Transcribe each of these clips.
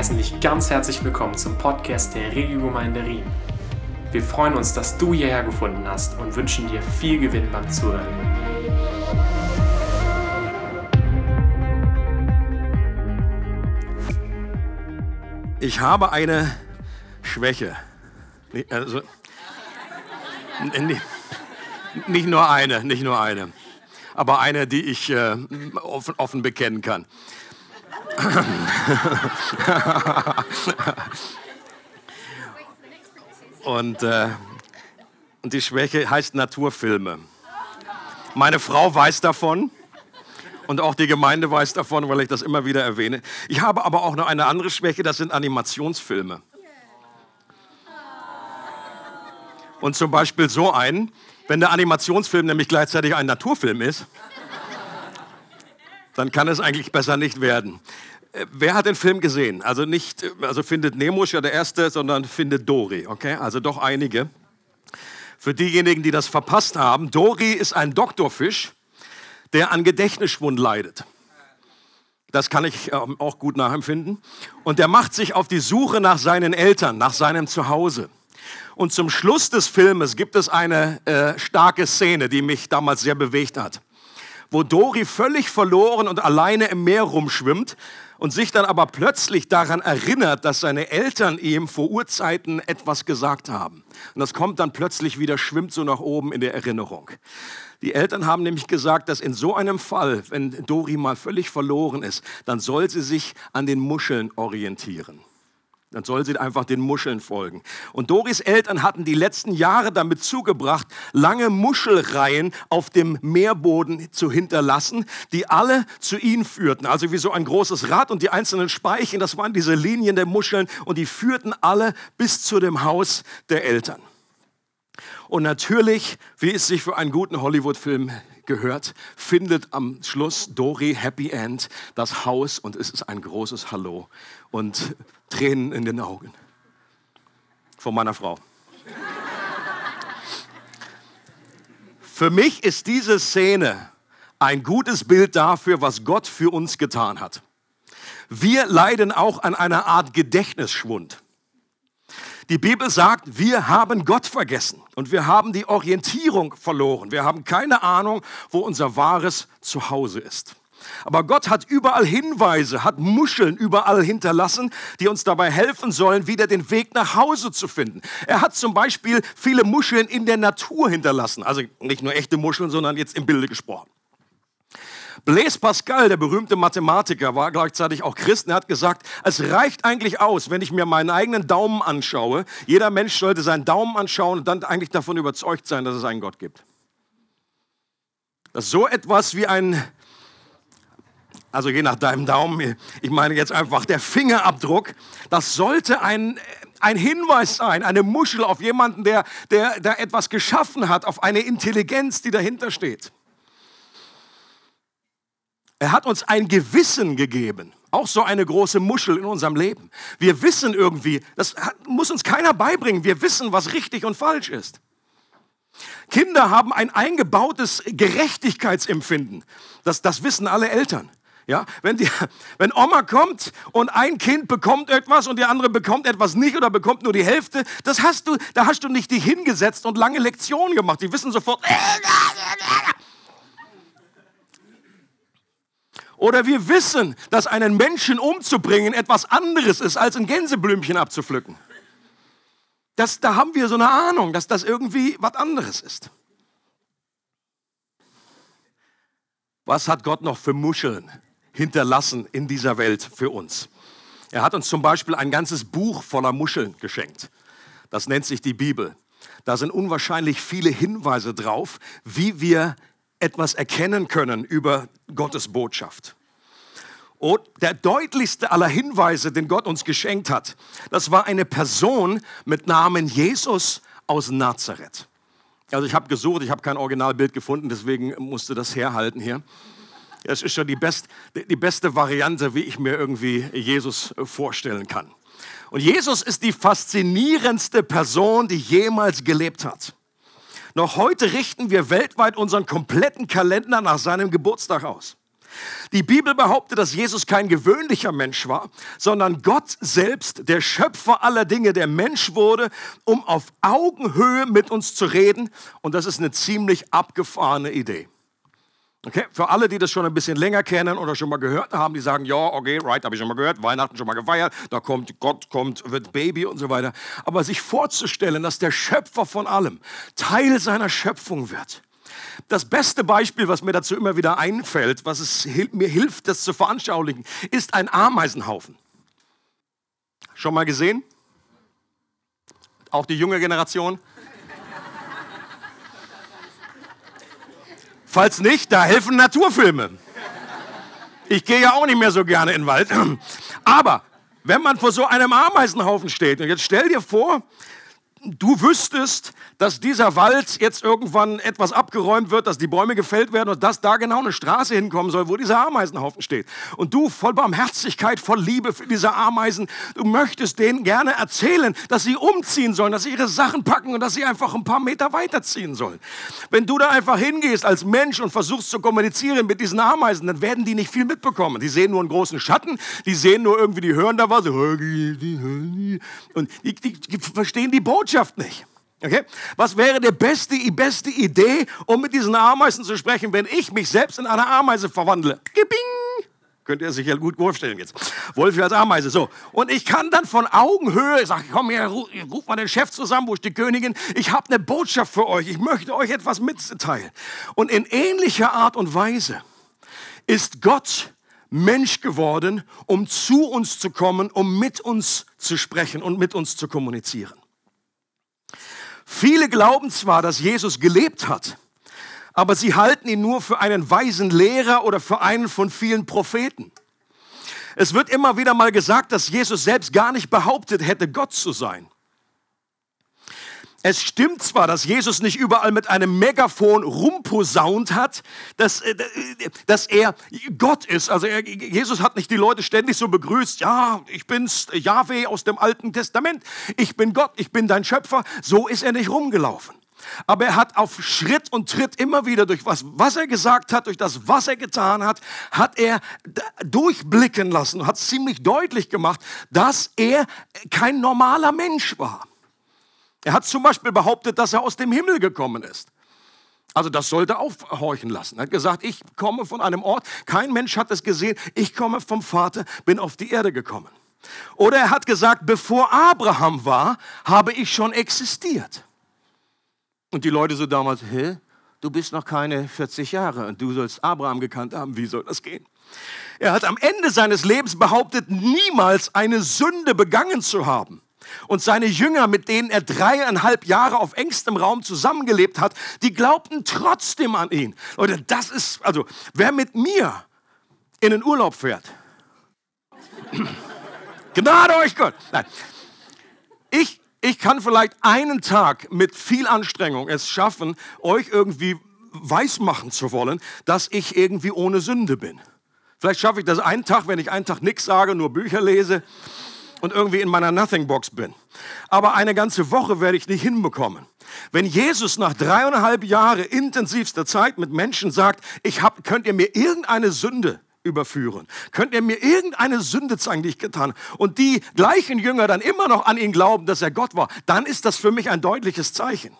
heißen dich ganz herzlich willkommen zum Podcast der Regiogemeinde Riem. Wir freuen uns, dass du hierher gefunden hast und wünschen dir viel Gewinn beim Zuhören. Ich habe eine Schwäche. Also, nicht nur eine, nicht nur eine, aber eine, die ich äh, offen, offen bekennen kann. und, äh, und die Schwäche heißt Naturfilme. Meine Frau weiß davon und auch die Gemeinde weiß davon, weil ich das immer wieder erwähne. Ich habe aber auch noch eine andere Schwäche, das sind Animationsfilme. Und zum Beispiel so einen, wenn der Animationsfilm nämlich gleichzeitig ein Naturfilm ist, dann kann es eigentlich besser nicht werden. Äh, wer hat den Film gesehen? Also nicht, also findet Nemo ist ja der erste, sondern findet Dory, okay? Also doch einige. Für diejenigen, die das verpasst haben, Dory ist ein Doktorfisch, der an Gedächtnisschwund leidet. Das kann ich ähm, auch gut nachempfinden. Und der macht sich auf die Suche nach seinen Eltern, nach seinem Zuhause. Und zum Schluss des Filmes gibt es eine äh, starke Szene, die mich damals sehr bewegt hat, wo Dory völlig verloren und alleine im Meer rumschwimmt und sich dann aber plötzlich daran erinnert, dass seine Eltern ihm vor Urzeiten etwas gesagt haben. Und das kommt dann plötzlich wieder, schwimmt so nach oben in der Erinnerung. Die Eltern haben nämlich gesagt, dass in so einem Fall, wenn Dori mal völlig verloren ist, dann soll sie sich an den Muscheln orientieren. Dann soll sie einfach den Muscheln folgen. Und Doris Eltern hatten die letzten Jahre damit zugebracht, lange Muschelreihen auf dem Meerboden zu hinterlassen, die alle zu ihnen führten. Also wie so ein großes Rad und die einzelnen Speichen, das waren diese Linien der Muscheln und die führten alle bis zu dem Haus der Eltern. Und natürlich, wie es sich für einen guten Hollywood-Film gehört, findet am Schluss Dory Happy End das Haus und es ist ein großes Hallo und Tränen in den Augen von meiner Frau. Für mich ist diese Szene ein gutes Bild dafür, was Gott für uns getan hat. Wir leiden auch an einer Art Gedächtnisschwund. Die Bibel sagt, wir haben Gott vergessen und wir haben die Orientierung verloren. Wir haben keine Ahnung, wo unser wahres Zuhause ist. Aber Gott hat überall Hinweise, hat Muscheln überall hinterlassen, die uns dabei helfen sollen, wieder den Weg nach Hause zu finden. Er hat zum Beispiel viele Muscheln in der Natur hinterlassen. Also nicht nur echte Muscheln, sondern jetzt im Bilde gesprochen. Blaise Pascal, der berühmte Mathematiker, war gleichzeitig auch Christ. Er hat gesagt, es reicht eigentlich aus, wenn ich mir meinen eigenen Daumen anschaue. Jeder Mensch sollte seinen Daumen anschauen und dann eigentlich davon überzeugt sein, dass es einen Gott gibt. Dass so etwas wie ein, also je nach deinem Daumen, ich meine jetzt einfach der Fingerabdruck, das sollte ein, ein Hinweis sein, eine Muschel auf jemanden, der, der, der etwas geschaffen hat, auf eine Intelligenz, die dahinter steht. Er hat uns ein Gewissen gegeben. Auch so eine große Muschel in unserem Leben. Wir wissen irgendwie, das muss uns keiner beibringen, wir wissen, was richtig und falsch ist. Kinder haben ein eingebautes Gerechtigkeitsempfinden. Das, das wissen alle Eltern. Ja, wenn, die, wenn Oma kommt und ein Kind bekommt etwas und der andere bekommt etwas nicht oder bekommt nur die Hälfte, das hast du, da hast du nicht dich hingesetzt und lange Lektionen gemacht. Die wissen sofort, Oder wir wissen, dass einen Menschen umzubringen etwas anderes ist, als ein Gänseblümchen abzupflücken. Das, da haben wir so eine Ahnung, dass das irgendwie was anderes ist. Was hat Gott noch für Muscheln hinterlassen in dieser Welt für uns? Er hat uns zum Beispiel ein ganzes Buch voller Muscheln geschenkt. Das nennt sich die Bibel. Da sind unwahrscheinlich viele Hinweise drauf, wie wir etwas erkennen können über Gottes Botschaft. Und der deutlichste aller Hinweise, den Gott uns geschenkt hat, das war eine Person mit Namen Jesus aus Nazareth. Also ich habe gesucht, ich habe kein Originalbild gefunden, deswegen musste das herhalten hier. Es ist schon die, best, die beste Variante, wie ich mir irgendwie Jesus vorstellen kann. Und Jesus ist die faszinierendste Person, die jemals gelebt hat. Noch heute richten wir weltweit unseren kompletten Kalender nach seinem Geburtstag aus. Die Bibel behauptet, dass Jesus kein gewöhnlicher Mensch war, sondern Gott selbst, der Schöpfer aller Dinge, der Mensch wurde, um auf Augenhöhe mit uns zu reden. Und das ist eine ziemlich abgefahrene Idee. Okay, für alle, die das schon ein bisschen länger kennen oder schon mal gehört haben, die sagen, ja, okay, right, habe ich schon mal gehört, Weihnachten schon mal gefeiert, da kommt Gott, kommt, wird Baby und so weiter. Aber sich vorzustellen, dass der Schöpfer von allem Teil seiner Schöpfung wird, das beste Beispiel, was mir dazu immer wieder einfällt, was es mir hilft, das zu veranschaulichen, ist ein Ameisenhaufen. Schon mal gesehen? Auch die junge Generation? Falls nicht, da helfen Naturfilme. Ich gehe ja auch nicht mehr so gerne in den Wald. Aber wenn man vor so einem Ameisenhaufen steht, und jetzt stell dir vor, du wüsstest, dass dieser Wald jetzt irgendwann etwas abgeräumt wird, dass die Bäume gefällt werden und dass da genau eine Straße hinkommen soll, wo dieser Ameisenhaufen steht. Und du voll Barmherzigkeit, voll Liebe für diese Ameisen, du möchtest denen gerne erzählen, dass sie umziehen sollen, dass sie ihre Sachen packen und dass sie einfach ein paar Meter weiterziehen sollen. Wenn du da einfach hingehst als Mensch und versuchst zu kommunizieren mit diesen Ameisen, dann werden die nicht viel mitbekommen. Die sehen nur einen großen Schatten, die sehen nur irgendwie, die hören da was und die, die, verstehen die Botschaft nicht. Okay? Was wäre die beste, die beste Idee, um mit diesen Ameisen zu sprechen, wenn ich mich selbst in eine Ameise verwandle? Gebing! Könnt ihr sich ja gut vorstellen jetzt. Wolf als Ameise. So. Und ich kann dann von Augenhöhe sagen, komm her, ruf mal den Chef zusammen, wo ist die Königin? Ich habe eine Botschaft für euch. Ich möchte euch etwas mitteilen. Und in ähnlicher Art und Weise ist Gott Mensch geworden, um zu uns zu kommen, um mit uns zu sprechen und mit uns zu kommunizieren. Viele glauben zwar, dass Jesus gelebt hat, aber sie halten ihn nur für einen weisen Lehrer oder für einen von vielen Propheten. Es wird immer wieder mal gesagt, dass Jesus selbst gar nicht behauptet hätte, Gott zu sein. Es stimmt zwar, dass Jesus nicht überall mit einem Megafon rumposaunt hat, dass, äh, dass er Gott ist. Also er, Jesus hat nicht die Leute ständig so begrüßt, ja, ich bin's, Yahweh aus dem Alten Testament, ich bin Gott, ich bin dein Schöpfer. So ist er nicht rumgelaufen. Aber er hat auf Schritt und Tritt immer wieder durch was, was er gesagt hat, durch das, was er getan hat, hat er durchblicken lassen, hat ziemlich deutlich gemacht, dass er kein normaler Mensch war. Er hat zum Beispiel behauptet, dass er aus dem Himmel gekommen ist. Also das sollte aufhorchen lassen. Er hat gesagt, ich komme von einem Ort, kein Mensch hat es gesehen, ich komme vom Vater, bin auf die Erde gekommen. Oder er hat gesagt, bevor Abraham war, habe ich schon existiert. Und die Leute so damals, hä? Du bist noch keine 40 Jahre und du sollst Abraham gekannt haben, wie soll das gehen? Er hat am Ende seines Lebens behauptet, niemals eine Sünde begangen zu haben. Und seine Jünger, mit denen er dreieinhalb Jahre auf engstem Raum zusammengelebt hat, die glaubten trotzdem an ihn. Leute, das ist, also, wer mit mir in den Urlaub fährt, Gnade euch Gott. Nein. Ich, ich kann vielleicht einen Tag mit viel Anstrengung es schaffen, euch irgendwie weismachen zu wollen, dass ich irgendwie ohne Sünde bin. Vielleicht schaffe ich das einen Tag, wenn ich einen Tag nichts sage, nur Bücher lese und irgendwie in meiner Nothing Box bin. Aber eine ganze Woche werde ich nicht hinbekommen. Wenn Jesus nach dreieinhalb Jahren intensivster Zeit mit Menschen sagt, ich hab, könnt ihr mir irgendeine Sünde überführen? Könnt ihr mir irgendeine Sünde zeigen, die ich getan habe? Und die gleichen Jünger dann immer noch an ihn glauben, dass er Gott war, dann ist das für mich ein deutliches Zeichen.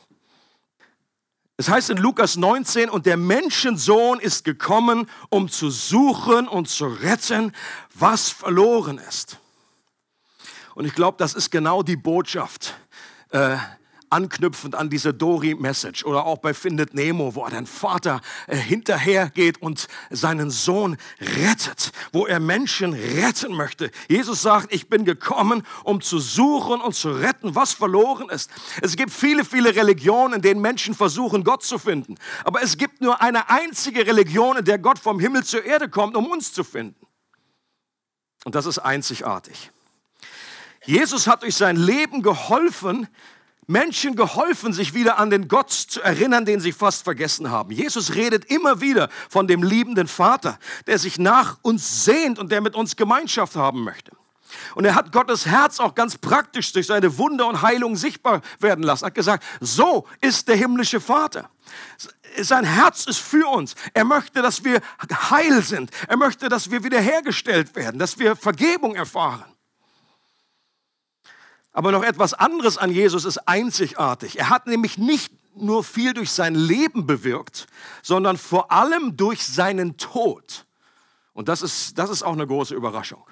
Es heißt in Lukas 19, und der Menschensohn ist gekommen, um zu suchen und zu retten, was verloren ist. Und ich glaube, das ist genau die Botschaft, äh, anknüpfend an diese Dory-Message oder auch bei Findet Nemo, wo den Vater äh, hinterhergeht und seinen Sohn rettet, wo er Menschen retten möchte. Jesus sagt, ich bin gekommen, um zu suchen und zu retten, was verloren ist. Es gibt viele, viele Religionen, in denen Menschen versuchen, Gott zu finden. Aber es gibt nur eine einzige Religion, in der Gott vom Himmel zur Erde kommt, um uns zu finden. Und das ist einzigartig. Jesus hat durch sein Leben geholfen, Menschen geholfen, sich wieder an den Gott zu erinnern, den sie fast vergessen haben. Jesus redet immer wieder von dem liebenden Vater, der sich nach uns sehnt und der mit uns Gemeinschaft haben möchte. Und er hat Gottes Herz auch ganz praktisch durch seine Wunder und Heilung sichtbar werden lassen. Er hat gesagt, so ist der himmlische Vater. Sein Herz ist für uns. Er möchte, dass wir heil sind. Er möchte, dass wir wiederhergestellt werden, dass wir Vergebung erfahren. Aber noch etwas anderes an Jesus ist einzigartig. Er hat nämlich nicht nur viel durch sein Leben bewirkt, sondern vor allem durch seinen Tod. Und das ist, das ist auch eine große Überraschung.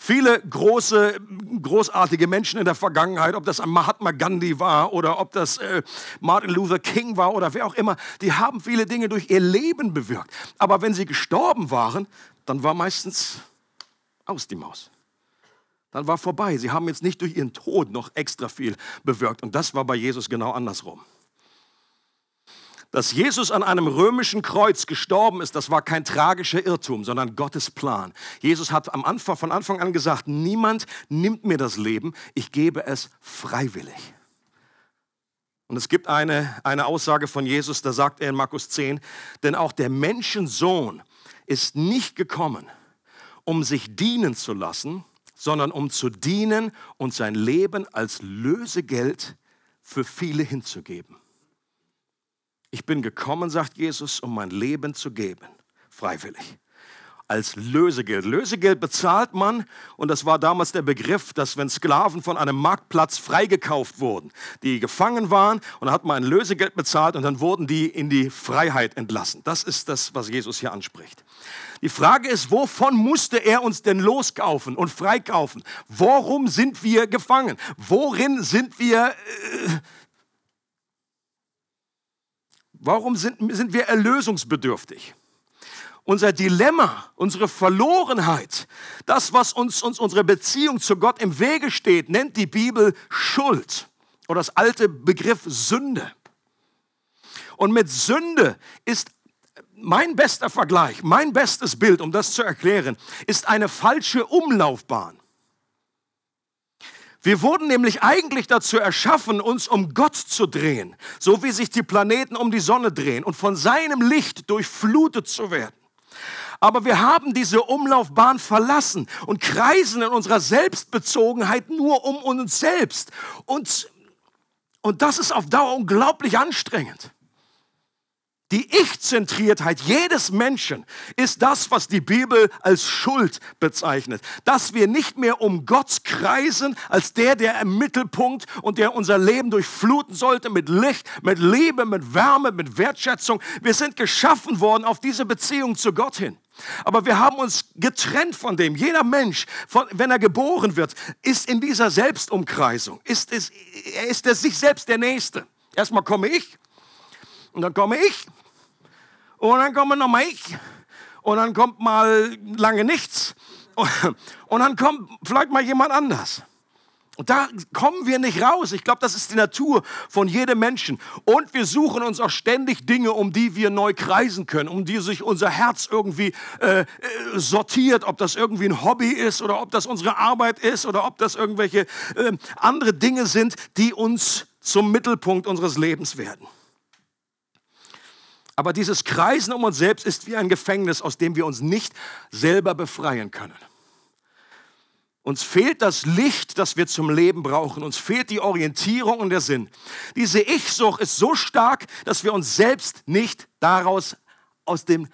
Viele große, großartige Menschen in der Vergangenheit, ob das Mahatma Gandhi war oder ob das äh, Martin Luther King war oder wer auch immer, die haben viele Dinge durch ihr Leben bewirkt. Aber wenn sie gestorben waren, dann war meistens aus die Maus. Dann war vorbei. Sie haben jetzt nicht durch ihren Tod noch extra viel bewirkt. Und das war bei Jesus genau andersrum. Dass Jesus an einem römischen Kreuz gestorben ist, das war kein tragischer Irrtum, sondern Gottes Plan. Jesus hat am Anfang, von Anfang an gesagt, niemand nimmt mir das Leben, ich gebe es freiwillig. Und es gibt eine, eine Aussage von Jesus, da sagt er in Markus 10, denn auch der Menschensohn ist nicht gekommen, um sich dienen zu lassen, sondern um zu dienen und sein Leben als Lösegeld für viele hinzugeben. Ich bin gekommen, sagt Jesus, um mein Leben zu geben, freiwillig. Als Lösegeld. Lösegeld bezahlt man, und das war damals der Begriff, dass wenn Sklaven von einem Marktplatz freigekauft wurden, die gefangen waren, und dann hat man ein Lösegeld bezahlt und dann wurden die in die Freiheit entlassen. Das ist das, was Jesus hier anspricht. Die Frage ist, wovon musste er uns denn loskaufen und freikaufen? Worum sind wir gefangen? Worin sind wir äh, Warum sind, sind wir erlösungsbedürftig? Unser Dilemma, unsere Verlorenheit, das, was uns, uns unsere Beziehung zu Gott im Wege steht, nennt die Bibel Schuld oder das alte Begriff Sünde. Und mit Sünde ist mein bester Vergleich, mein bestes Bild, um das zu erklären, ist eine falsche Umlaufbahn. Wir wurden nämlich eigentlich dazu erschaffen, uns um Gott zu drehen, so wie sich die Planeten um die Sonne drehen und von seinem Licht durchflutet zu werden. Aber wir haben diese Umlaufbahn verlassen und kreisen in unserer Selbstbezogenheit nur um uns selbst. Und, und das ist auf Dauer unglaublich anstrengend. Die Ich-Zentriertheit jedes Menschen ist das, was die Bibel als Schuld bezeichnet. Dass wir nicht mehr um Gott kreisen als der, der im Mittelpunkt und der unser Leben durchfluten sollte mit Licht, mit Liebe, mit Wärme, mit Wertschätzung. Wir sind geschaffen worden auf diese Beziehung zu Gott hin. Aber wir haben uns getrennt von dem. Jeder Mensch, von, wenn er geboren wird, ist in dieser Selbstumkreisung. Ist es, er ist er sich selbst der Nächste. Erstmal komme ich und dann komme ich und dann komme nochmal ich. Und dann kommt mal lange nichts. Und dann kommt vielleicht mal jemand anders. Und da kommen wir nicht raus. Ich glaube, das ist die Natur von jedem Menschen. Und wir suchen uns auch ständig Dinge, um die wir neu kreisen können, um die sich unser Herz irgendwie äh, äh sortiert, ob das irgendwie ein Hobby ist oder ob das unsere Arbeit ist oder ob das irgendwelche äh, andere Dinge sind, die uns zum Mittelpunkt unseres Lebens werden. Aber dieses Kreisen um uns selbst ist wie ein Gefängnis, aus dem wir uns nicht selber befreien können. Uns fehlt das Licht, das wir zum Leben brauchen. Uns fehlt die Orientierung und der Sinn. Diese Ich-Sucht ist so stark, dass wir uns selbst nicht daraus aus dem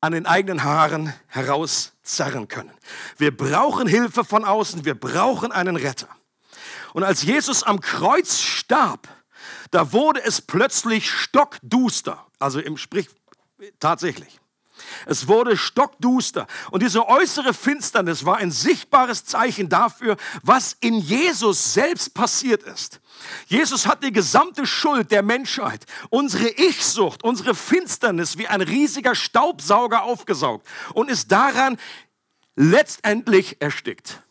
an den eigenen Haaren herauszerren können. Wir brauchen Hilfe von außen, wir brauchen einen Retter. Und als Jesus am Kreuz starb, da wurde es plötzlich stockduster. Also im Sprich tatsächlich. Es wurde stockduster. Und diese äußere Finsternis war ein sichtbares Zeichen dafür, was in Jesus selbst passiert ist. Jesus hat die gesamte Schuld der Menschheit, unsere Ich-Sucht, unsere Finsternis wie ein riesiger Staubsauger aufgesaugt und ist daran letztendlich erstickt.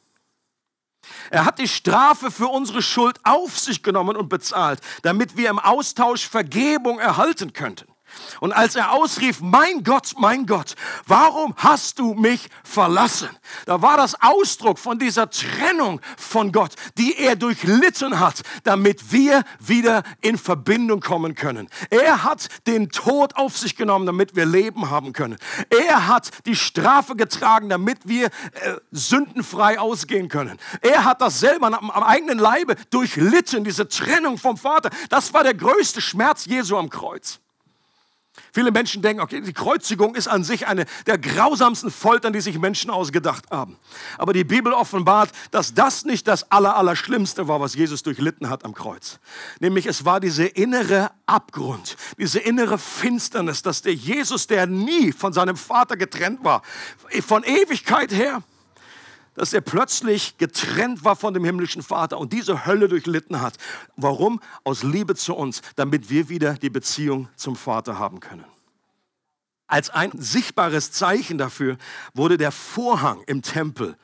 Er hat die Strafe für unsere Schuld auf sich genommen und bezahlt, damit wir im Austausch Vergebung erhalten könnten. Und als er ausrief, mein Gott, mein Gott, warum hast du mich verlassen? Da war das Ausdruck von dieser Trennung von Gott, die er durchlitten hat, damit wir wieder in Verbindung kommen können. Er hat den Tod auf sich genommen, damit wir Leben haben können. Er hat die Strafe getragen, damit wir äh, sündenfrei ausgehen können. Er hat das selber am, am eigenen Leibe durchlitten, diese Trennung vom Vater. Das war der größte Schmerz Jesu am Kreuz. Viele Menschen denken, okay, die Kreuzigung ist an sich eine der grausamsten Foltern, die sich Menschen ausgedacht haben. Aber die Bibel offenbart, dass das nicht das Allerallerschlimmste war, was Jesus durchlitten hat am Kreuz. Nämlich es war diese innere Abgrund, diese innere Finsternis, dass der Jesus, der nie von seinem Vater getrennt war, von Ewigkeit her, dass er plötzlich getrennt war von dem himmlischen Vater und diese Hölle durchlitten hat. Warum? Aus Liebe zu uns, damit wir wieder die Beziehung zum Vater haben können. Als ein sichtbares Zeichen dafür wurde der Vorhang im Tempel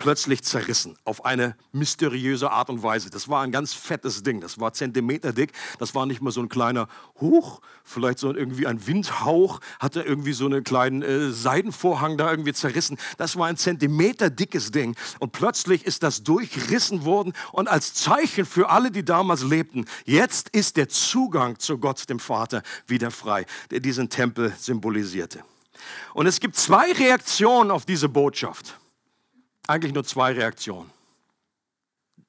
plötzlich zerrissen auf eine mysteriöse Art und Weise. Das war ein ganz fettes Ding, das war Zentimeter dick, das war nicht mal so ein kleiner Huch, vielleicht so irgendwie ein Windhauch, hatte irgendwie so einen kleinen äh, Seidenvorhang da irgendwie zerrissen. Das war ein Zentimeter dickes Ding und plötzlich ist das durchrissen worden und als Zeichen für alle, die damals lebten, jetzt ist der Zugang zu Gott, dem Vater, wieder frei, der diesen Tempel symbolisierte. Und es gibt zwei Reaktionen auf diese Botschaft eigentlich nur zwei Reaktionen.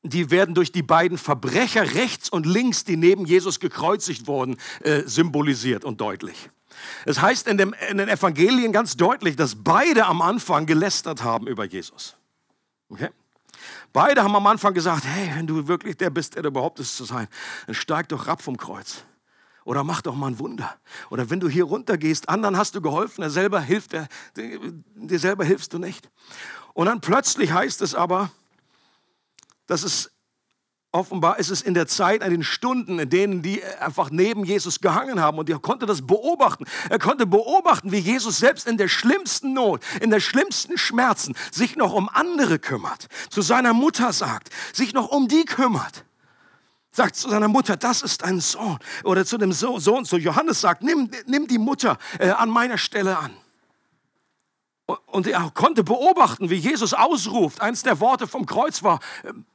Die werden durch die beiden Verbrecher rechts und links, die neben Jesus gekreuzigt wurden, äh, symbolisiert und deutlich. Es heißt in, dem, in den Evangelien ganz deutlich, dass beide am Anfang gelästert haben über Jesus. Okay? Beide haben am Anfang gesagt, hey, wenn du wirklich der bist, der du behauptest zu sein, dann steig doch ab vom Kreuz. Oder mach doch mal ein Wunder. Oder wenn du hier runtergehst, anderen hast du geholfen, er selber hilft, dir selber hilfst du nicht. Und dann plötzlich heißt es aber, dass es offenbar ist es in der Zeit, in den Stunden, in denen die einfach neben Jesus gehangen haben und er konnte das beobachten. Er konnte beobachten, wie Jesus selbst in der schlimmsten Not, in der schlimmsten Schmerzen sich noch um andere kümmert. Zu seiner Mutter sagt, sich noch um die kümmert. Sagt zu seiner Mutter, das ist ein Sohn. Oder zu dem Sohn, zu Johannes sagt, nimm, nimm die Mutter äh, an meiner Stelle an. Und er konnte beobachten, wie Jesus ausruft. Eins der Worte vom Kreuz war, ähm,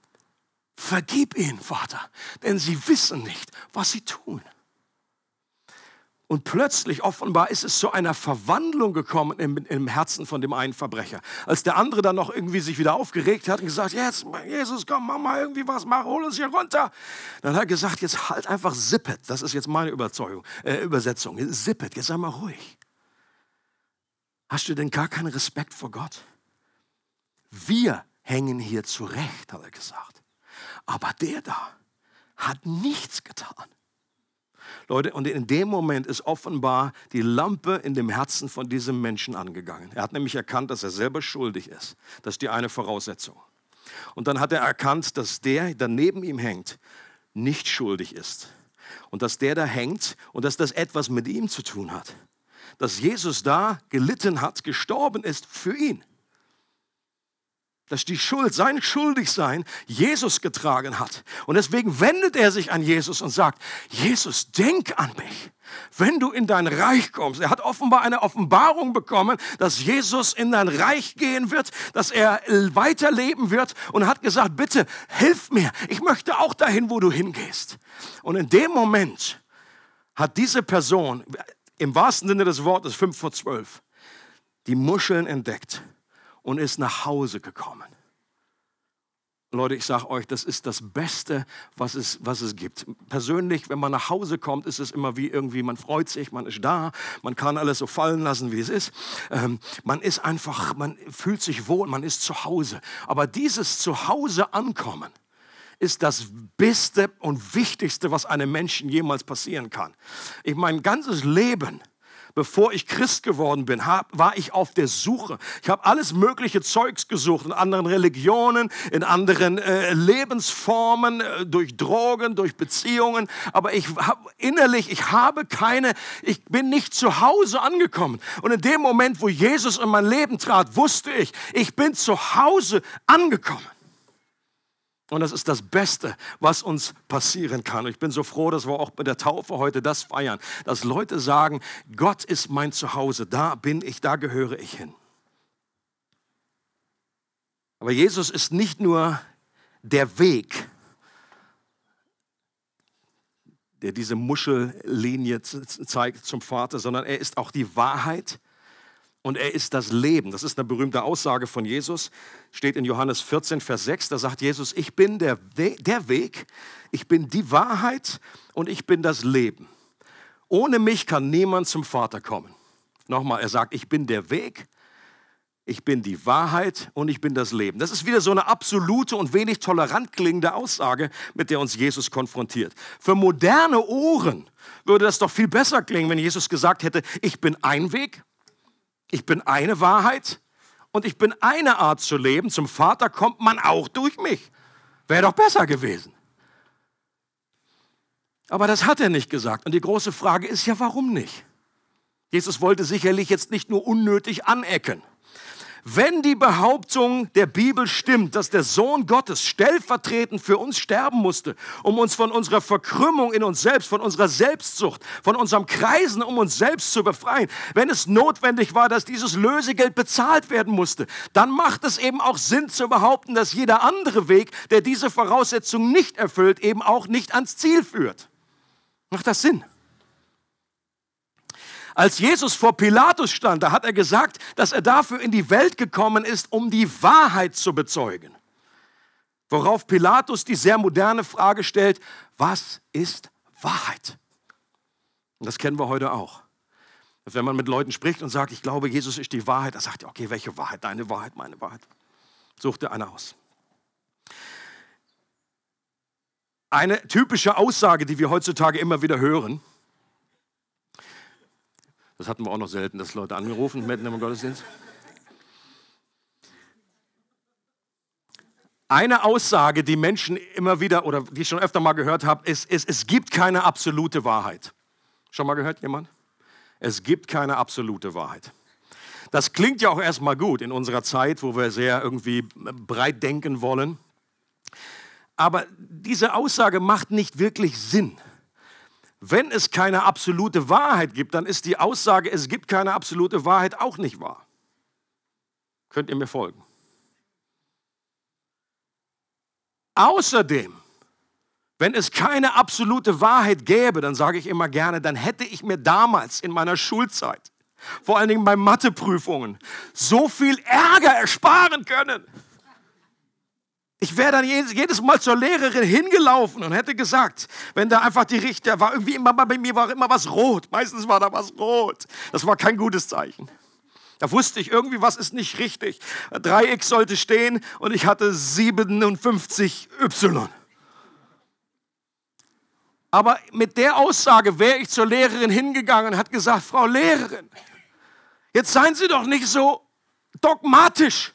vergib ihnen, Vater, denn sie wissen nicht, was sie tun. Und plötzlich, offenbar, ist es zu einer Verwandlung gekommen im, im, Herzen von dem einen Verbrecher. Als der andere dann noch irgendwie sich wieder aufgeregt hat und gesagt, jetzt, Jesus, komm, mach mal irgendwie was, mach, hol uns hier runter. Dann hat er gesagt, jetzt halt einfach zippet. Das ist jetzt meine Überzeugung, äh, Übersetzung. Zippet, jetzt sei mal ruhig. Hast du denn gar keinen Respekt vor Gott? Wir hängen hier zurecht, hat er gesagt. Aber der da hat nichts getan. Leute, und in dem Moment ist offenbar die Lampe in dem Herzen von diesem Menschen angegangen. Er hat nämlich erkannt, dass er selber schuldig ist. Das ist die eine Voraussetzung. Und dann hat er erkannt, dass der, der neben ihm hängt, nicht schuldig ist. Und dass der da hängt und dass das etwas mit ihm zu tun hat dass Jesus da gelitten hat, gestorben ist für ihn. Dass die Schuld, sein Schuldigsein, Jesus getragen hat. Und deswegen wendet er sich an Jesus und sagt, Jesus, denk an mich, wenn du in dein Reich kommst. Er hat offenbar eine Offenbarung bekommen, dass Jesus in dein Reich gehen wird, dass er weiterleben wird und hat gesagt, bitte hilf mir, ich möchte auch dahin, wo du hingehst. Und in dem Moment hat diese Person, im wahrsten Sinne des Wortes 5 vor 12 die Muscheln entdeckt und ist nach Hause gekommen. Leute, ich sage euch, das ist das Beste, was es, was es gibt. Persönlich, wenn man nach Hause kommt, ist es immer wie irgendwie, man freut sich, man ist da, man kann alles so fallen lassen, wie es ist. Ähm, man ist einfach, man fühlt sich wohl, man ist zu Hause. Aber dieses Zuhause ankommen, ist das Beste und Wichtigste, was einem Menschen jemals passieren kann. Ich mein ganzes Leben, bevor ich Christ geworden bin, war ich auf der Suche. Ich habe alles mögliche Zeugs gesucht in anderen Religionen, in anderen äh, Lebensformen, äh, durch Drogen, durch Beziehungen. Aber ich hab, innerlich, ich habe keine, ich bin nicht zu Hause angekommen. Und in dem Moment, wo Jesus in mein Leben trat, wusste ich, ich bin zu Hause angekommen. Und das ist das Beste, was uns passieren kann. Und ich bin so froh, dass wir auch bei der Taufe heute das feiern, dass Leute sagen, Gott ist mein Zuhause, da bin ich, da gehöre ich hin. Aber Jesus ist nicht nur der Weg, der diese Muschellinie zeigt zum Vater, sondern er ist auch die Wahrheit und er ist das Leben. Das ist eine berühmte Aussage von Jesus, steht in Johannes 14, Vers 6. Da sagt Jesus, ich bin der, We der Weg, ich bin die Wahrheit und ich bin das Leben. Ohne mich kann niemand zum Vater kommen. Nochmal, er sagt, ich bin der Weg, ich bin die Wahrheit und ich bin das Leben. Das ist wieder so eine absolute und wenig tolerant klingende Aussage, mit der uns Jesus konfrontiert. Für moderne Ohren würde das doch viel besser klingen, wenn Jesus gesagt hätte, ich bin ein Weg, ich bin eine Wahrheit und ich bin eine Art zu leben. Zum Vater kommt man auch durch mich. Wäre doch besser gewesen. Aber das hat er nicht gesagt. Und die große Frage ist ja, warum nicht? Jesus wollte sicherlich jetzt nicht nur unnötig anecken. Wenn die Behauptung der Bibel stimmt, dass der Sohn Gottes stellvertretend für uns sterben musste, um uns von unserer Verkrümmung in uns selbst, von unserer Selbstsucht, von unserem Kreisen um uns selbst zu befreien, wenn es notwendig war, dass dieses Lösegeld bezahlt werden musste, dann macht es eben auch Sinn zu behaupten, dass jeder andere Weg, der diese Voraussetzung nicht erfüllt, eben auch nicht ans Ziel führt. Macht das Sinn? Als Jesus vor Pilatus stand, da hat er gesagt, dass er dafür in die Welt gekommen ist, um die Wahrheit zu bezeugen. Worauf Pilatus die sehr moderne Frage stellt, was ist Wahrheit? Und das kennen wir heute auch. Wenn man mit Leuten spricht und sagt, ich glaube, Jesus ist die Wahrheit, dann sagt er, okay, welche Wahrheit? Deine Wahrheit, meine Wahrheit. Sucht er eine aus. Eine typische Aussage, die wir heutzutage immer wieder hören, das hatten wir auch noch selten, dass Leute angerufen mitten im Gottesdienst. Eine Aussage, die Menschen immer wieder oder die ich schon öfter mal gehört habe, ist, ist, es gibt keine absolute Wahrheit. Schon mal gehört jemand? Es gibt keine absolute Wahrheit. Das klingt ja auch erstmal gut in unserer Zeit, wo wir sehr irgendwie breit denken wollen. Aber diese Aussage macht nicht wirklich Sinn. Wenn es keine absolute Wahrheit gibt, dann ist die Aussage, es gibt keine absolute Wahrheit auch nicht wahr. Könnt ihr mir folgen? Außerdem, wenn es keine absolute Wahrheit gäbe, dann sage ich immer gerne, dann hätte ich mir damals in meiner Schulzeit, vor allen Dingen bei Matheprüfungen, so viel Ärger ersparen können. Ich wäre dann jedes Mal zur Lehrerin hingelaufen und hätte gesagt, wenn da einfach die Richter war, irgendwie immer bei mir war immer was rot. Meistens war da was rot. Das war kein gutes Zeichen. Da wusste ich irgendwie, was ist nicht richtig. 3x sollte stehen und ich hatte 57y. Aber mit der Aussage wäre ich zur Lehrerin hingegangen und hat gesagt, Frau Lehrerin, jetzt seien Sie doch nicht so dogmatisch.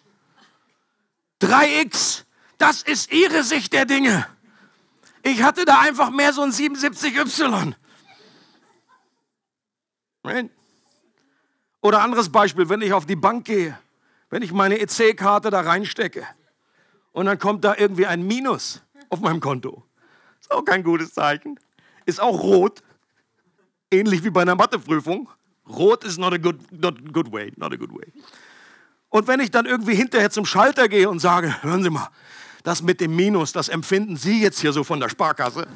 3x das ist ihre Sicht der Dinge. Ich hatte da einfach mehr so ein 77Y. Oder anderes Beispiel, wenn ich auf die Bank gehe, wenn ich meine EC-Karte da reinstecke und dann kommt da irgendwie ein Minus auf meinem Konto. Ist auch kein gutes Zeichen. Ist auch rot. Ähnlich wie bei einer Matheprüfung. Rot ist not a good, not good way, not a good way. Und wenn ich dann irgendwie hinterher zum Schalter gehe und sage, hören Sie mal, das mit dem Minus, das empfinden Sie jetzt hier so von der Sparkasse.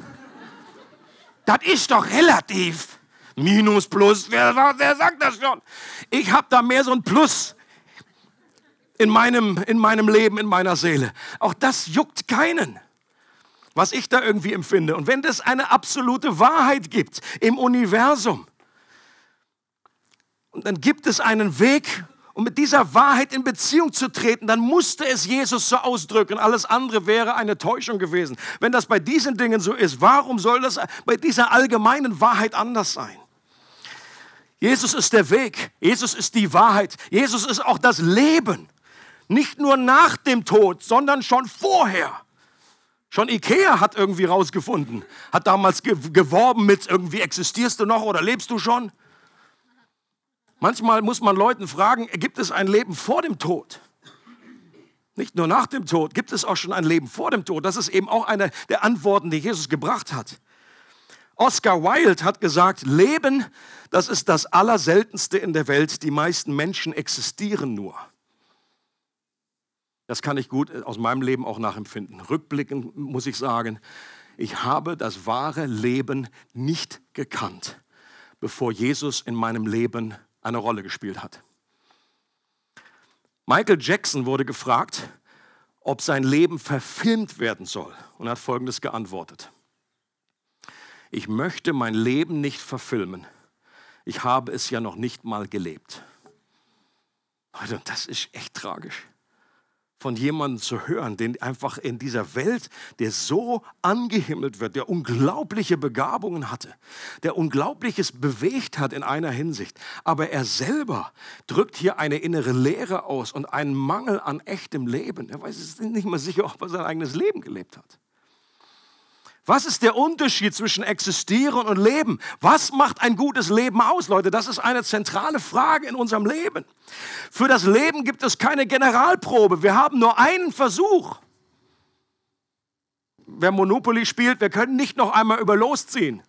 Das ist doch relativ. Minus, Plus, wer, wer sagt das schon? Ich habe da mehr so ein Plus in meinem, in meinem Leben, in meiner Seele. Auch das juckt keinen, was ich da irgendwie empfinde. Und wenn es eine absolute Wahrheit gibt im Universum, dann gibt es einen Weg, um mit dieser Wahrheit in Beziehung zu treten, dann musste es Jesus so ausdrücken. Alles andere wäre eine Täuschung gewesen. Wenn das bei diesen Dingen so ist, warum soll das bei dieser allgemeinen Wahrheit anders sein? Jesus ist der Weg. Jesus ist die Wahrheit. Jesus ist auch das Leben. Nicht nur nach dem Tod, sondern schon vorher. Schon Ikea hat irgendwie rausgefunden, hat damals geworben mit irgendwie existierst du noch oder lebst du schon? Manchmal muss man Leuten fragen, gibt es ein Leben vor dem Tod? Nicht nur nach dem Tod, gibt es auch schon ein Leben vor dem Tod. Das ist eben auch eine der Antworten, die Jesus gebracht hat. Oscar Wilde hat gesagt, Leben, das ist das Allerseltenste in der Welt. Die meisten Menschen existieren nur. Das kann ich gut aus meinem Leben auch nachempfinden. Rückblickend muss ich sagen, ich habe das wahre Leben nicht gekannt, bevor Jesus in meinem Leben eine Rolle gespielt hat. Michael Jackson wurde gefragt, ob sein Leben verfilmt werden soll und hat Folgendes geantwortet. Ich möchte mein Leben nicht verfilmen. Ich habe es ja noch nicht mal gelebt. Leute, das ist echt tragisch von jemandem zu hören, den einfach in dieser Welt, der so angehimmelt wird, der unglaubliche Begabungen hatte, der Unglaubliches bewegt hat in einer Hinsicht. Aber er selber drückt hier eine innere Leere aus und einen Mangel an echtem Leben. Er weiß nicht mal sicher, ob er sein eigenes Leben gelebt hat. Was ist der Unterschied zwischen existieren und leben? Was macht ein gutes Leben aus, Leute? Das ist eine zentrale Frage in unserem Leben. Für das Leben gibt es keine Generalprobe. Wir haben nur einen Versuch. Wer Monopoly spielt, wir können nicht noch einmal über losziehen.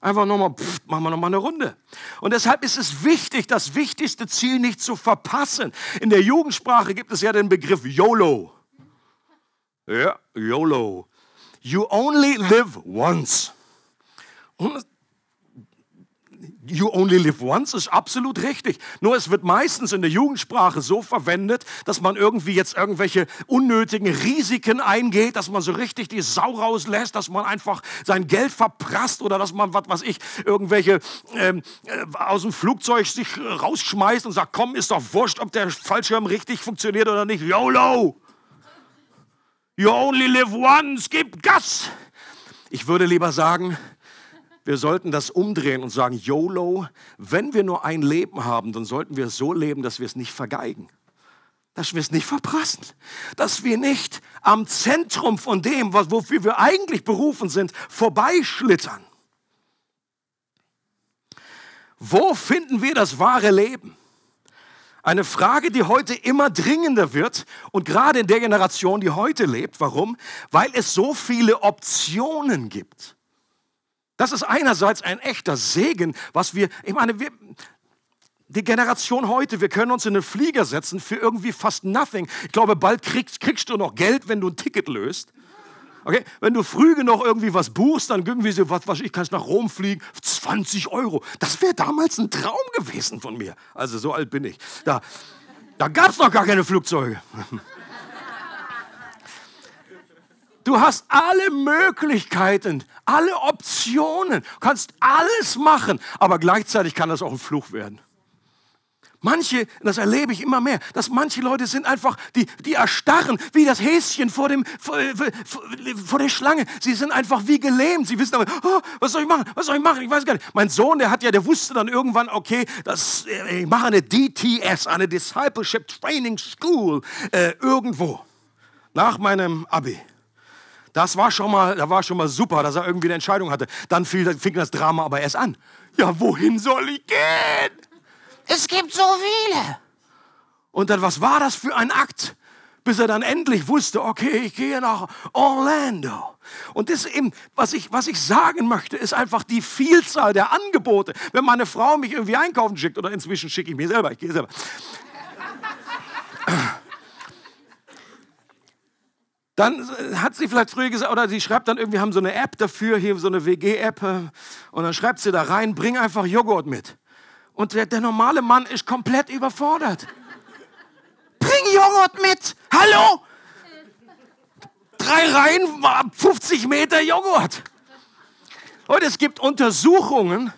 Einfach nochmal, pff, machen wir nochmal eine Runde. Und deshalb ist es wichtig, das wichtigste Ziel nicht zu verpassen. In der Jugendsprache gibt es ja den Begriff YOLO. Ja, YOLO. You only live once. You only live once ist absolut richtig. Nur es wird meistens in der Jugendsprache so verwendet, dass man irgendwie jetzt irgendwelche unnötigen Risiken eingeht, dass man so richtig die Sau rauslässt, dass man einfach sein Geld verprasst oder dass man, was weiß ich, irgendwelche ähm, äh, aus dem Flugzeug sich rausschmeißt und sagt, komm, ist doch wurscht, ob der Fallschirm richtig funktioniert oder nicht. YOLO! You only live once, gib Gas. Ich würde lieber sagen, wir sollten das umdrehen und sagen, YOLO, wenn wir nur ein Leben haben, dann sollten wir es so leben, dass wir es nicht vergeigen, dass wir es nicht verprassen, dass wir nicht am Zentrum von dem, wofür wir eigentlich berufen sind, vorbeischlittern. Wo finden wir das wahre Leben? Eine Frage, die heute immer dringender wird und gerade in der Generation, die heute lebt. Warum? Weil es so viele Optionen gibt. Das ist einerseits ein echter Segen, was wir, ich meine, wir, die Generation heute, wir können uns in einen Flieger setzen für irgendwie fast nothing. Ich glaube, bald kriegst, kriegst du noch Geld, wenn du ein Ticket löst. Okay? Wenn du früh genug irgendwie was buchst, dann irgendwie so, was, was ich kann nach Rom fliegen, 20 Euro. Das wäre damals ein Traum gewesen von mir. Also so alt bin ich. Da, da gab es noch gar keine Flugzeuge. Du hast alle Möglichkeiten, alle Optionen, kannst alles machen, aber gleichzeitig kann das auch ein Fluch werden. Manche, das erlebe ich immer mehr, dass manche Leute sind einfach, die, die erstarren wie das Häschen vor, dem, vor, vor, vor der Schlange. Sie sind einfach wie gelähmt. Sie wissen aber, oh, was soll ich machen? Was soll ich machen? Ich weiß gar nicht. Mein Sohn, der hat ja, der wusste dann irgendwann, okay, das, äh, ich mache eine DTS, eine Discipleship Training School, äh, irgendwo. Nach meinem Abi. Das war schon mal, das war schon mal super, dass er irgendwie eine Entscheidung hatte. Dann fiel, fing das Drama aber erst an. Ja, wohin soll ich gehen? Es gibt so viele. Und dann, was war das für ein Akt? Bis er dann endlich wusste, okay, ich gehe nach Orlando. Und das eben, was ich, was ich sagen möchte, ist einfach die Vielzahl der Angebote. Wenn meine Frau mich irgendwie einkaufen schickt, oder inzwischen schicke ich mir selber, ich gehe selber. Dann hat sie vielleicht früher gesagt, oder sie schreibt dann irgendwie, haben so eine App dafür, hier so eine WG-App, äh, und dann schreibt sie da rein, bring einfach Joghurt mit. Und der, der normale Mann ist komplett überfordert. Bring Joghurt mit. Hallo? Drei Reihen, 50 Meter Joghurt. Und es gibt Untersuchungen,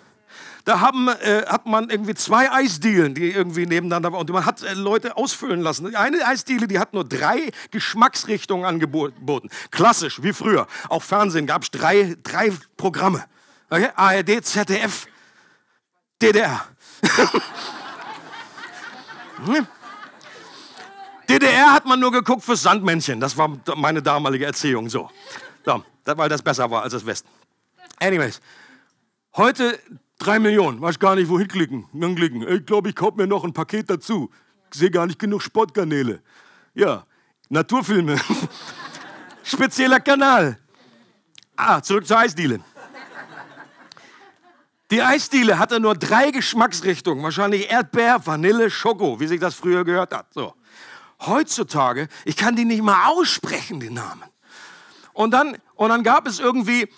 da haben, äh, hat man irgendwie zwei Eisdielen, die irgendwie nebeneinander waren. Und man hat äh, Leute ausfüllen lassen. Eine Eisdiele, die hat nur drei Geschmacksrichtungen angeboten. Klassisch, wie früher. Auch Fernsehen gab es drei, drei Programme. Okay? ARD, ZDF, DDR. DDR hat man nur geguckt fürs Sandmännchen. Das war meine damalige Erziehung. So. so weil das besser war als das Westen. Anyways. Heute drei Millionen. Weiß gar nicht, wohin klicken. klicken. Ich glaube, ich kaufe mir noch ein Paket dazu. Ich sehe gar nicht genug Sportkanäle. Ja. Naturfilme. Spezieller Kanal. Ah, zurück zur Eisdiele. Die Eisdiele hatte nur drei Geschmacksrichtungen. Wahrscheinlich Erdbeer, Vanille, Schoko, wie sich das früher gehört hat. So. Heutzutage, ich kann die nicht mal aussprechen, die Namen. Und dann, und dann gab es irgendwie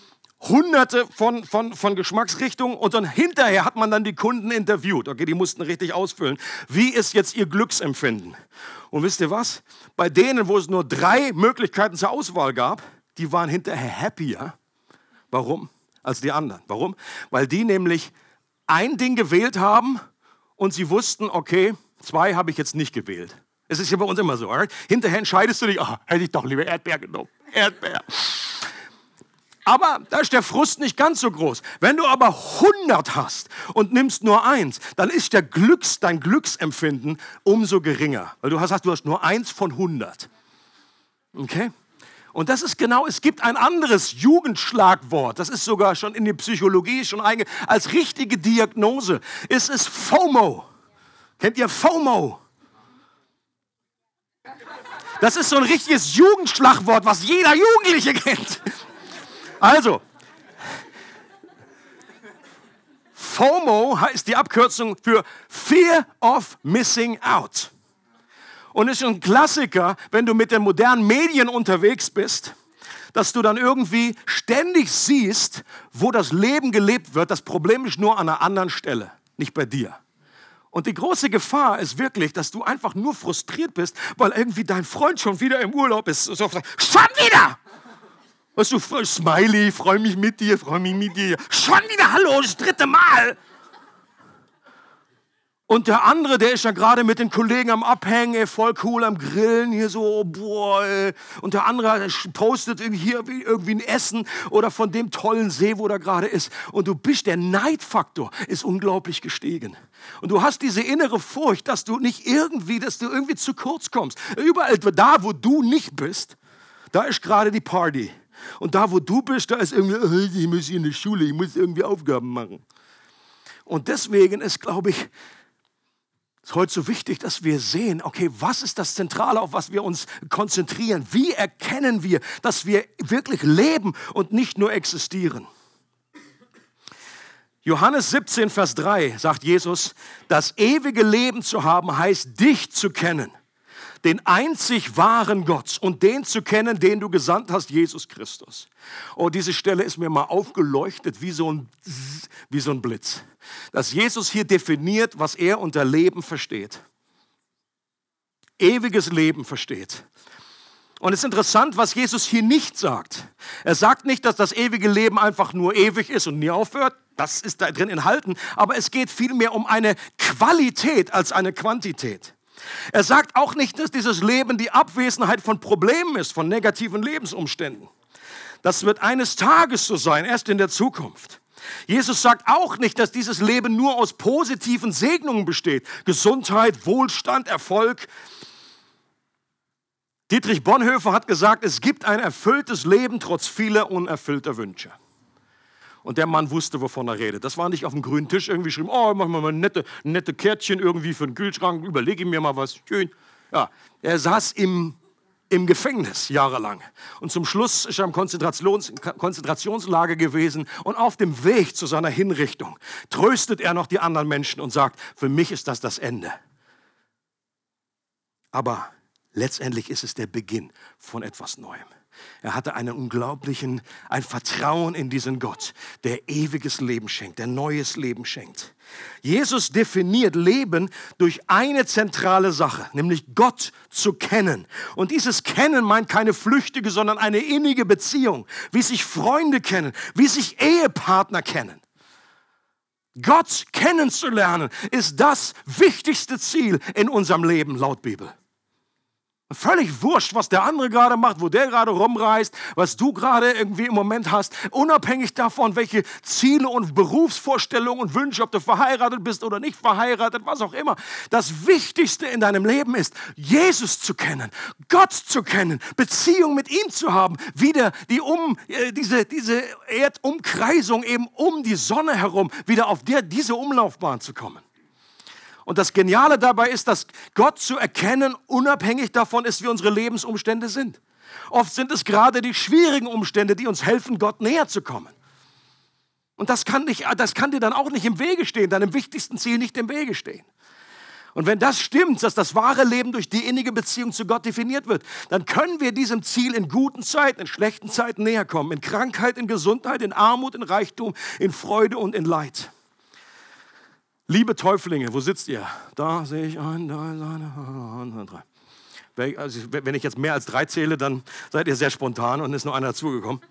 hunderte von, von, von Geschmacksrichtungen und dann hinterher hat man dann die Kunden interviewt. Okay, die mussten richtig ausfüllen. Wie ist jetzt ihr Glücksempfinden? Und wisst ihr was? Bei denen, wo es nur drei Möglichkeiten zur Auswahl gab, die waren hinterher happier. Warum? Als die anderen. Warum? Weil die nämlich ein Ding gewählt haben und sie wussten, okay, zwei habe ich jetzt nicht gewählt. Es ist ja bei uns immer so. Right? Hinterher entscheidest du dich, oh, hätte ich doch lieber Erdbeer genommen. Erdbeer. Aber da ist der Frust nicht ganz so groß. Wenn du aber 100 hast und nimmst nur eins, dann ist der Glücks, dein Glücksempfinden umso geringer. Weil du hast, du hast nur eins von 100. Okay? Und das ist genau, es gibt ein anderes Jugendschlagwort, das ist sogar schon in die Psychologie schon einge als richtige Diagnose. Es ist FOMO. Kennt ihr FOMO? Das ist so ein richtiges Jugendschlagwort, was jeder Jugendliche kennt. Also, FOMO ist die Abkürzung für Fear of Missing Out. Und es ist ein Klassiker, wenn du mit den modernen Medien unterwegs bist, dass du dann irgendwie ständig siehst, wo das Leben gelebt wird. Das Problem ist nur an einer anderen Stelle, nicht bei dir. Und die große Gefahr ist wirklich, dass du einfach nur frustriert bist, weil irgendwie dein Freund schon wieder im Urlaub ist. So, schon wieder! Weißt du, Smiley, freue mich mit dir, freue mich mit dir. Schon wieder, hallo, das dritte Mal. Und der andere, der ist ja gerade mit den Kollegen am Abhängen, voll cool am Grillen, hier so, boah. Ey. Und der andere postet hier irgendwie ein Essen oder von dem tollen See, wo der gerade ist. Und du bist, der Neidfaktor ist unglaublich gestiegen. Und du hast diese innere Furcht, dass du nicht irgendwie, dass du irgendwie zu kurz kommst. Überall da, wo du nicht bist, da ist gerade die Party. Und da, wo du bist, da ist irgendwie, oh, ich muss in die Schule, ich muss irgendwie Aufgaben machen. Und deswegen ist, glaube ich, ist heute so wichtig, dass wir sehen, okay, was ist das Zentrale, auf was wir uns konzentrieren? Wie erkennen wir, dass wir wirklich leben und nicht nur existieren? Johannes 17, Vers 3 sagt Jesus, das ewige Leben zu haben heißt, dich zu kennen den einzig wahren Gott und den zu kennen, den du gesandt hast, Jesus Christus. Oh, diese Stelle ist mir mal aufgeleuchtet wie so ein, wie so ein Blitz. Dass Jesus hier definiert, was er unter Leben versteht. Ewiges Leben versteht. Und es ist interessant, was Jesus hier nicht sagt. Er sagt nicht, dass das ewige Leben einfach nur ewig ist und nie aufhört. Das ist da drin enthalten. Aber es geht vielmehr um eine Qualität als eine Quantität. Er sagt auch nicht, dass dieses Leben die Abwesenheit von Problemen ist, von negativen Lebensumständen. Das wird eines Tages so sein, erst in der Zukunft. Jesus sagt auch nicht, dass dieses Leben nur aus positiven Segnungen besteht. Gesundheit, Wohlstand, Erfolg. Dietrich Bonhoeffer hat gesagt, es gibt ein erfülltes Leben trotz vieler unerfüllter Wünsche. Und der Mann wusste, wovon er redet. Das war nicht auf dem grünen Tisch irgendwie geschrieben, oh, mach mal nette, nette Kärtchen irgendwie für den Kühlschrank, überlege mir mal was schön. Ja, er saß im, im Gefängnis jahrelang. Und zum Schluss ist er im Konzentrations, Konzentrationslager gewesen. Und auf dem Weg zu seiner Hinrichtung tröstet er noch die anderen Menschen und sagt, für mich ist das das Ende. Aber letztendlich ist es der Beginn von etwas Neuem. Er hatte einen unglaublichen, ein Vertrauen in diesen Gott, der ewiges Leben schenkt, der neues Leben schenkt. Jesus definiert Leben durch eine zentrale Sache, nämlich Gott zu kennen. Und dieses Kennen meint keine flüchtige, sondern eine innige Beziehung, wie sich Freunde kennen, wie sich Ehepartner kennen. Gott kennenzulernen ist das wichtigste Ziel in unserem Leben laut Bibel. Völlig wurscht, was der andere gerade macht, wo der gerade rumreist, was du gerade irgendwie im Moment hast, unabhängig davon, welche Ziele und Berufsvorstellungen und Wünsche, ob du verheiratet bist oder nicht verheiratet, was auch immer. Das Wichtigste in deinem Leben ist, Jesus zu kennen, Gott zu kennen, Beziehung mit ihm zu haben, wieder die um, äh, diese, diese Erdumkreisung eben um die Sonne herum, wieder auf der, diese Umlaufbahn zu kommen. Und das Geniale dabei ist, dass Gott zu erkennen unabhängig davon ist, wie unsere Lebensumstände sind. Oft sind es gerade die schwierigen Umstände, die uns helfen, Gott näher zu kommen. Und das kann, nicht, das kann dir dann auch nicht im Wege stehen, deinem wichtigsten Ziel nicht im Wege stehen. Und wenn das stimmt, dass das wahre Leben durch die innige Beziehung zu Gott definiert wird, dann können wir diesem Ziel in guten Zeiten, in schlechten Zeiten näher kommen. In Krankheit, in Gesundheit, in Armut, in Reichtum, in Freude und in Leid. Liebe Täuflinge, wo sitzt ihr? Da sehe ich ein, da ist eine, drei. Also wenn ich jetzt mehr als drei zähle, dann seid ihr sehr spontan und ist nur einer dazugekommen.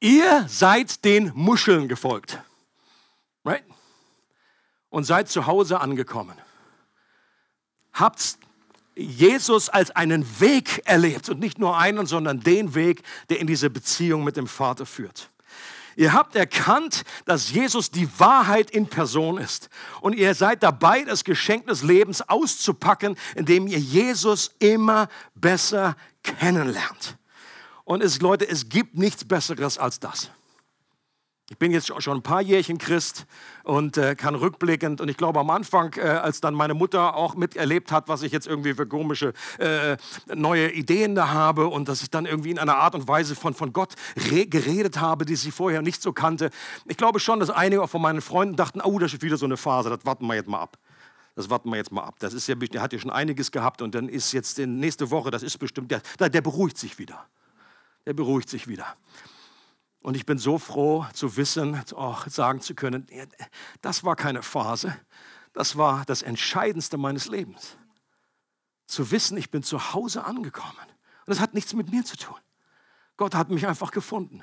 Ihr seid den Muscheln gefolgt. Right? und seid zu Hause angekommen. Habt Jesus als einen Weg erlebt und nicht nur einen, sondern den Weg, der in diese Beziehung mit dem Vater führt. Ihr habt erkannt, dass Jesus die Wahrheit in Person ist. Und ihr seid dabei, das Geschenk des Lebens auszupacken, indem ihr Jesus immer besser kennenlernt. Und es, Leute, es gibt nichts Besseres als das. Ich bin jetzt schon ein paar Jährchen Christ und äh, kann rückblickend, und ich glaube am Anfang, äh, als dann meine Mutter auch miterlebt hat, was ich jetzt irgendwie für komische äh, neue Ideen da habe und dass ich dann irgendwie in einer Art und Weise von, von Gott geredet habe, die sie vorher nicht so kannte. Ich glaube schon, dass einige von meinen Freunden dachten, oh, das ist wieder so eine Phase, das warten wir jetzt mal ab. Das warten wir jetzt mal ab. Das ist ja, der hat ja schon einiges gehabt und dann ist jetzt nächste Woche, das ist bestimmt, der, der beruhigt sich wieder. Der beruhigt sich wieder. Und ich bin so froh zu wissen, auch sagen zu können, das war keine Phase, das war das Entscheidendste meines Lebens. Zu wissen, ich bin zu Hause angekommen. Und das hat nichts mit mir zu tun. Gott hat mich einfach gefunden.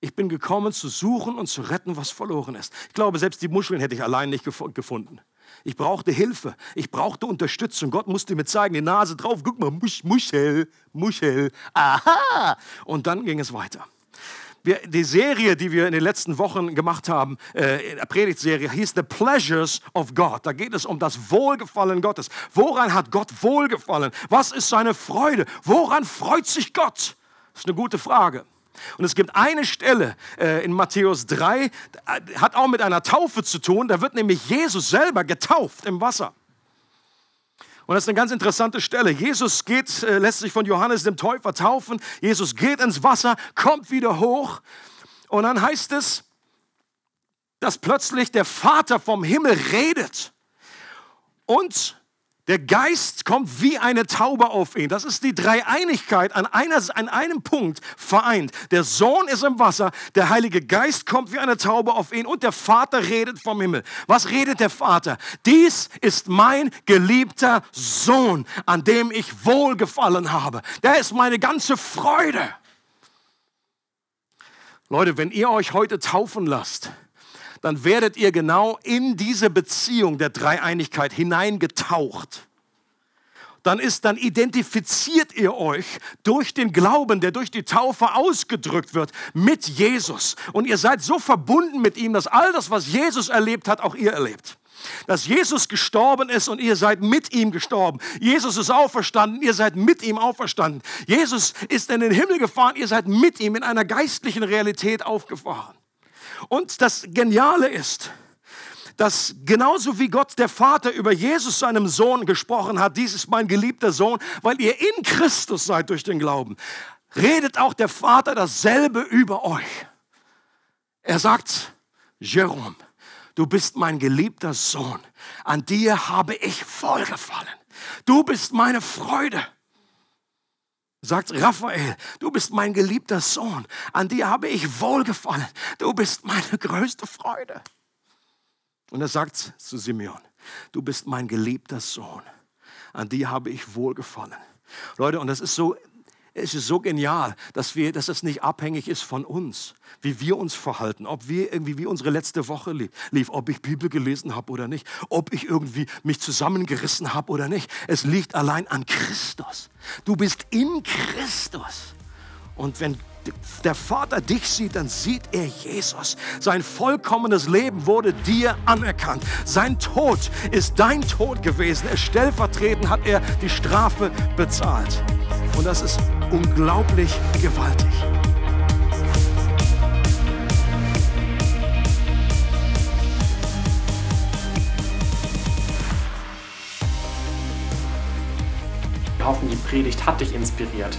Ich bin gekommen, zu suchen und zu retten, was verloren ist. Ich glaube, selbst die Muscheln hätte ich allein nicht gefunden. Ich brauchte Hilfe, ich brauchte Unterstützung. Gott musste mir zeigen, die Nase drauf, guck mal, Muschel, Muschel, aha. Und dann ging es weiter. Wir, die Serie, die wir in den letzten Wochen gemacht haben, äh, der Predigtserie, hieß The Pleasures of God. Da geht es um das Wohlgefallen Gottes. Woran hat Gott Wohlgefallen? Was ist seine Freude? Woran freut sich Gott? Das ist eine gute Frage. Und es gibt eine Stelle äh, in Matthäus 3, hat auch mit einer Taufe zu tun. Da wird nämlich Jesus selber getauft im Wasser. Und das ist eine ganz interessante Stelle. Jesus geht, äh, lässt sich von Johannes dem Täufer taufen. Jesus geht ins Wasser, kommt wieder hoch. Und dann heißt es, dass plötzlich der Vater vom Himmel redet. Und der Geist kommt wie eine Taube auf ihn. Das ist die Dreieinigkeit an, einer, an einem Punkt vereint. Der Sohn ist im Wasser, der Heilige Geist kommt wie eine Taube auf ihn und der Vater redet vom Himmel. Was redet der Vater? Dies ist mein geliebter Sohn, an dem ich wohlgefallen habe. Der ist meine ganze Freude. Leute, wenn ihr euch heute taufen lasst, dann werdet ihr genau in diese Beziehung der Dreieinigkeit hineingetaucht. Dann ist, dann identifiziert ihr euch durch den Glauben, der durch die Taufe ausgedrückt wird, mit Jesus. Und ihr seid so verbunden mit ihm, dass all das, was Jesus erlebt hat, auch ihr erlebt dass Jesus gestorben ist und ihr seid mit ihm gestorben. Jesus ist auferstanden, ihr seid mit ihm auferstanden. Jesus ist in den Himmel gefahren, ihr seid mit ihm in einer geistlichen Realität aufgefahren. Und das Geniale ist, dass genauso wie Gott der Vater über Jesus, seinem Sohn, gesprochen hat, dies ist mein geliebter Sohn, weil ihr in Christus seid durch den Glauben, redet auch der Vater dasselbe über euch. Er sagt, Jerome, du bist mein geliebter Sohn, an dir habe ich vollgefallen. Du bist meine Freude sagt Raphael, du bist mein geliebter Sohn, an dir habe ich wohlgefallen, du bist meine größte Freude. Und er sagt zu Simeon, du bist mein geliebter Sohn, an dir habe ich wohlgefallen. Leute, und das ist so es ist so genial, dass, wir, dass es nicht abhängig ist von uns, wie wir uns verhalten, ob wir irgendwie wie unsere letzte Woche lief, ob ich Bibel gelesen habe oder nicht, ob ich irgendwie mich zusammengerissen habe oder nicht. Es liegt allein an Christus. Du bist in Christus. Und wenn der Vater dich sieht, dann sieht er Jesus. Sein vollkommenes Leben wurde dir anerkannt. Sein Tod ist dein Tod gewesen. Er stellvertretend hat er die Strafe bezahlt. Und das ist unglaublich gewaltig. Wir hoffen, die Predigt hat dich inspiriert.